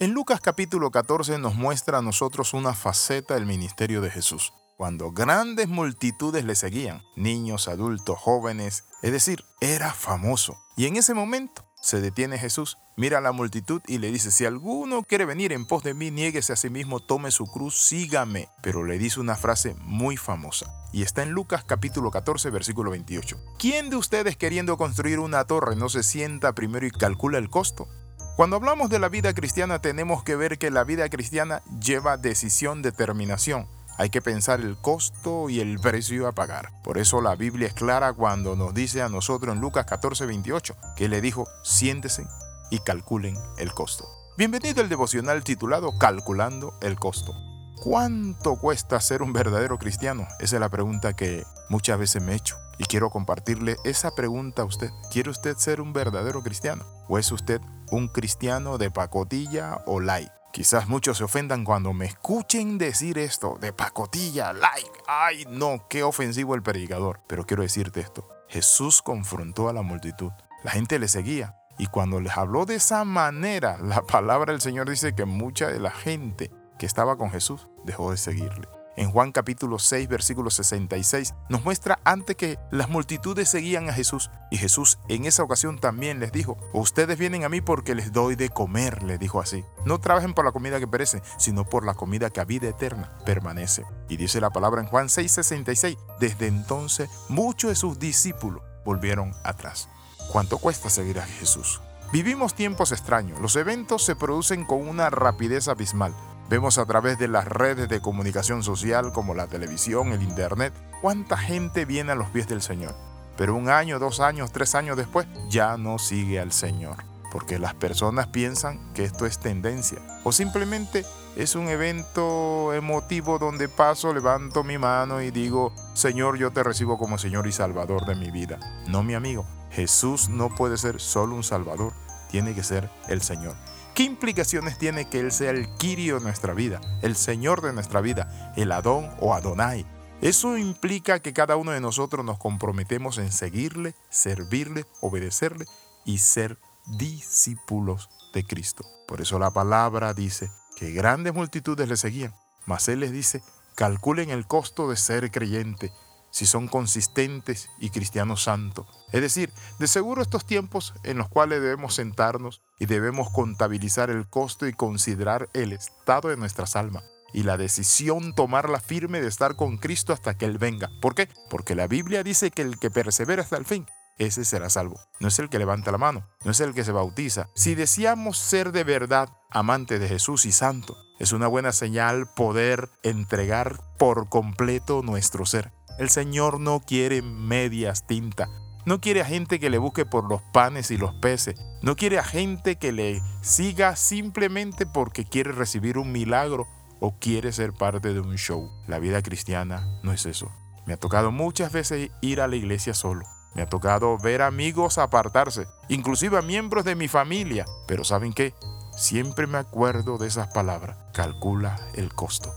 En Lucas capítulo 14 nos muestra a nosotros una faceta del ministerio de Jesús, cuando grandes multitudes le seguían, niños, adultos, jóvenes, es decir, era famoso. Y en ese momento se detiene Jesús, mira a la multitud y le dice, si alguno quiere venir en pos de mí, niéguese a sí mismo, tome su cruz, sígame. Pero le dice una frase muy famosa y está en Lucas capítulo 14 versículo 28. ¿Quién de ustedes queriendo construir una torre no se sienta primero y calcula el costo? Cuando hablamos de la vida cristiana tenemos que ver que la vida cristiana lleva decisión, determinación. Hay que pensar el costo y el precio a pagar. Por eso la Biblia es clara cuando nos dice a nosotros en Lucas 14, 28, que le dijo, siéntese y calculen el costo. Bienvenido al devocional titulado Calculando el costo. ¿Cuánto cuesta ser un verdadero cristiano? Esa es la pregunta que muchas veces me he hecho. Y quiero compartirle esa pregunta a usted. ¿Quiere usted ser un verdadero cristiano? ¿O es usted un cristiano de pacotilla o like? Quizás muchos se ofendan cuando me escuchen decir esto de pacotilla, like. Ay, no, qué ofensivo el predicador. Pero quiero decirte esto. Jesús confrontó a la multitud. La gente le seguía. Y cuando les habló de esa manera, la palabra del Señor dice que mucha de la gente que estaba con Jesús dejó de seguirle en Juan capítulo 6, versículo 66, nos muestra antes que las multitudes seguían a Jesús. Y Jesús en esa ocasión también les dijo, ustedes vienen a mí porque les doy de comer, le dijo así. No trabajen por la comida que perece, sino por la comida que a vida eterna permanece. Y dice la palabra en Juan 6, 66, desde entonces muchos de sus discípulos volvieron atrás. ¿Cuánto cuesta seguir a Jesús? Vivimos tiempos extraños. Los eventos se producen con una rapidez abismal. Vemos a través de las redes de comunicación social como la televisión, el internet, cuánta gente viene a los pies del Señor. Pero un año, dos años, tres años después ya no sigue al Señor. Porque las personas piensan que esto es tendencia. O simplemente es un evento emotivo donde paso, levanto mi mano y digo, Señor, yo te recibo como Señor y Salvador de mi vida. No, mi amigo, Jesús no puede ser solo un Salvador, tiene que ser el Señor. ¿Qué implicaciones tiene que Él sea el Kirio de nuestra vida, el Señor de nuestra vida, el Adón o Adonai? Eso implica que cada uno de nosotros nos comprometemos en seguirle, servirle, obedecerle y ser discípulos de Cristo. Por eso la palabra dice que grandes multitudes le seguían, mas Él les dice, calculen el costo de ser creyente si son consistentes y cristianos santos. Es decir, de seguro estos tiempos en los cuales debemos sentarnos y debemos contabilizar el costo y considerar el estado de nuestras almas y la decisión tomarla firme de estar con Cristo hasta que Él venga. ¿Por qué? Porque la Biblia dice que el que persevera hasta el fin, ese será salvo. No es el que levanta la mano, no es el que se bautiza. Si deseamos ser de verdad amantes de Jesús y santo, es una buena señal poder entregar por completo nuestro ser. El Señor no quiere medias tintas. No quiere a gente que le busque por los panes y los peces. No quiere a gente que le siga simplemente porque quiere recibir un milagro o quiere ser parte de un show. La vida cristiana no es eso. Me ha tocado muchas veces ir a la iglesia solo. Me ha tocado ver amigos apartarse, inclusive a miembros de mi familia. Pero ¿saben qué? Siempre me acuerdo de esas palabras. Calcula el costo.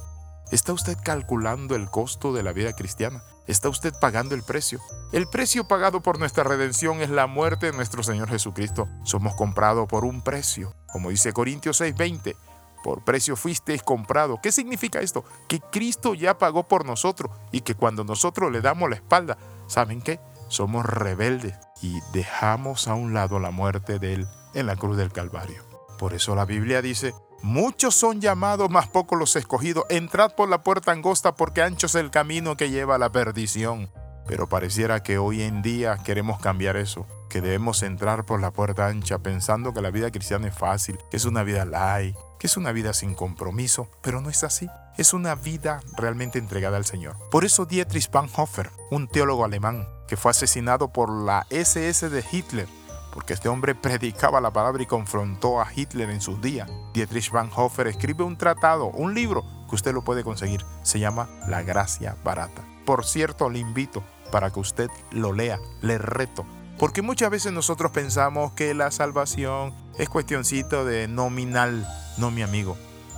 ¿Está usted calculando el costo de la vida cristiana? ¿Está usted pagando el precio? El precio pagado por nuestra redención es la muerte de nuestro Señor Jesucristo. Somos comprados por un precio. Como dice Corintios 6:20, por precio fuisteis comprado. ¿Qué significa esto? Que Cristo ya pagó por nosotros y que cuando nosotros le damos la espalda, ¿saben qué? Somos rebeldes y dejamos a un lado la muerte de Él en la cruz del Calvario. Por eso la Biblia dice, Muchos son llamados, más pocos los escogidos. Entrad por la puerta angosta porque ancho es el camino que lleva a la perdición. Pero pareciera que hoy en día queremos cambiar eso, que debemos entrar por la puerta ancha pensando que la vida cristiana es fácil, que es una vida light, que es una vida sin compromiso, pero no es así. Es una vida realmente entregada al Señor. Por eso Dietrich Bonhoeffer, un teólogo alemán que fue asesinado por la SS de Hitler, porque este hombre predicaba la palabra y confrontó a Hitler en sus días. Dietrich Bonhoeffer escribe un tratado, un libro que usted lo puede conseguir. Se llama La Gracia Barata. Por cierto, le invito para que usted lo lea, le reto. Porque muchas veces nosotros pensamos que la salvación es cuestioncito de nominal. No, mi amigo.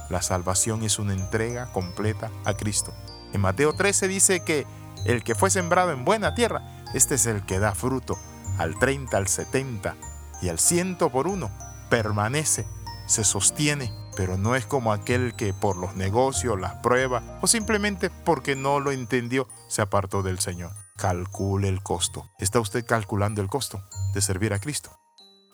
La salvación es una entrega completa a Cristo. En Mateo 13 dice que el que fue sembrado en buena tierra, este es el que da fruto al 30, al 70 y al 100 por uno, permanece, se sostiene, pero no es como aquel que por los negocios, las pruebas o simplemente porque no lo entendió se apartó del Señor. Calcule el costo. ¿Está usted calculando el costo de servir a Cristo?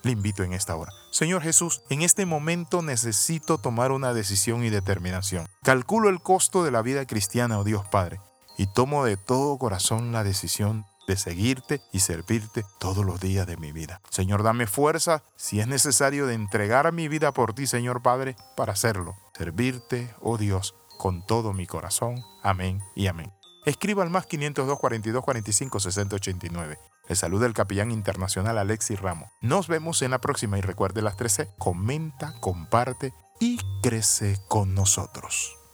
Le invito en esta hora. Señor Jesús, en este momento necesito tomar una decisión y determinación. Calculo el costo de la vida cristiana, oh Dios Padre, y tomo de todo corazón la decisión de seguirte y servirte todos los días de mi vida. Señor, dame fuerza si es necesario de entregar mi vida por ti, Señor Padre, para hacerlo. Servirte, oh Dios, con todo mi corazón. Amén y amén. Escriba al más 502 42 45 60 89. Le saluda el capellán internacional Alexis Ramos. Nos vemos en la próxima y recuerde las 13. Comenta, comparte y crece con nosotros.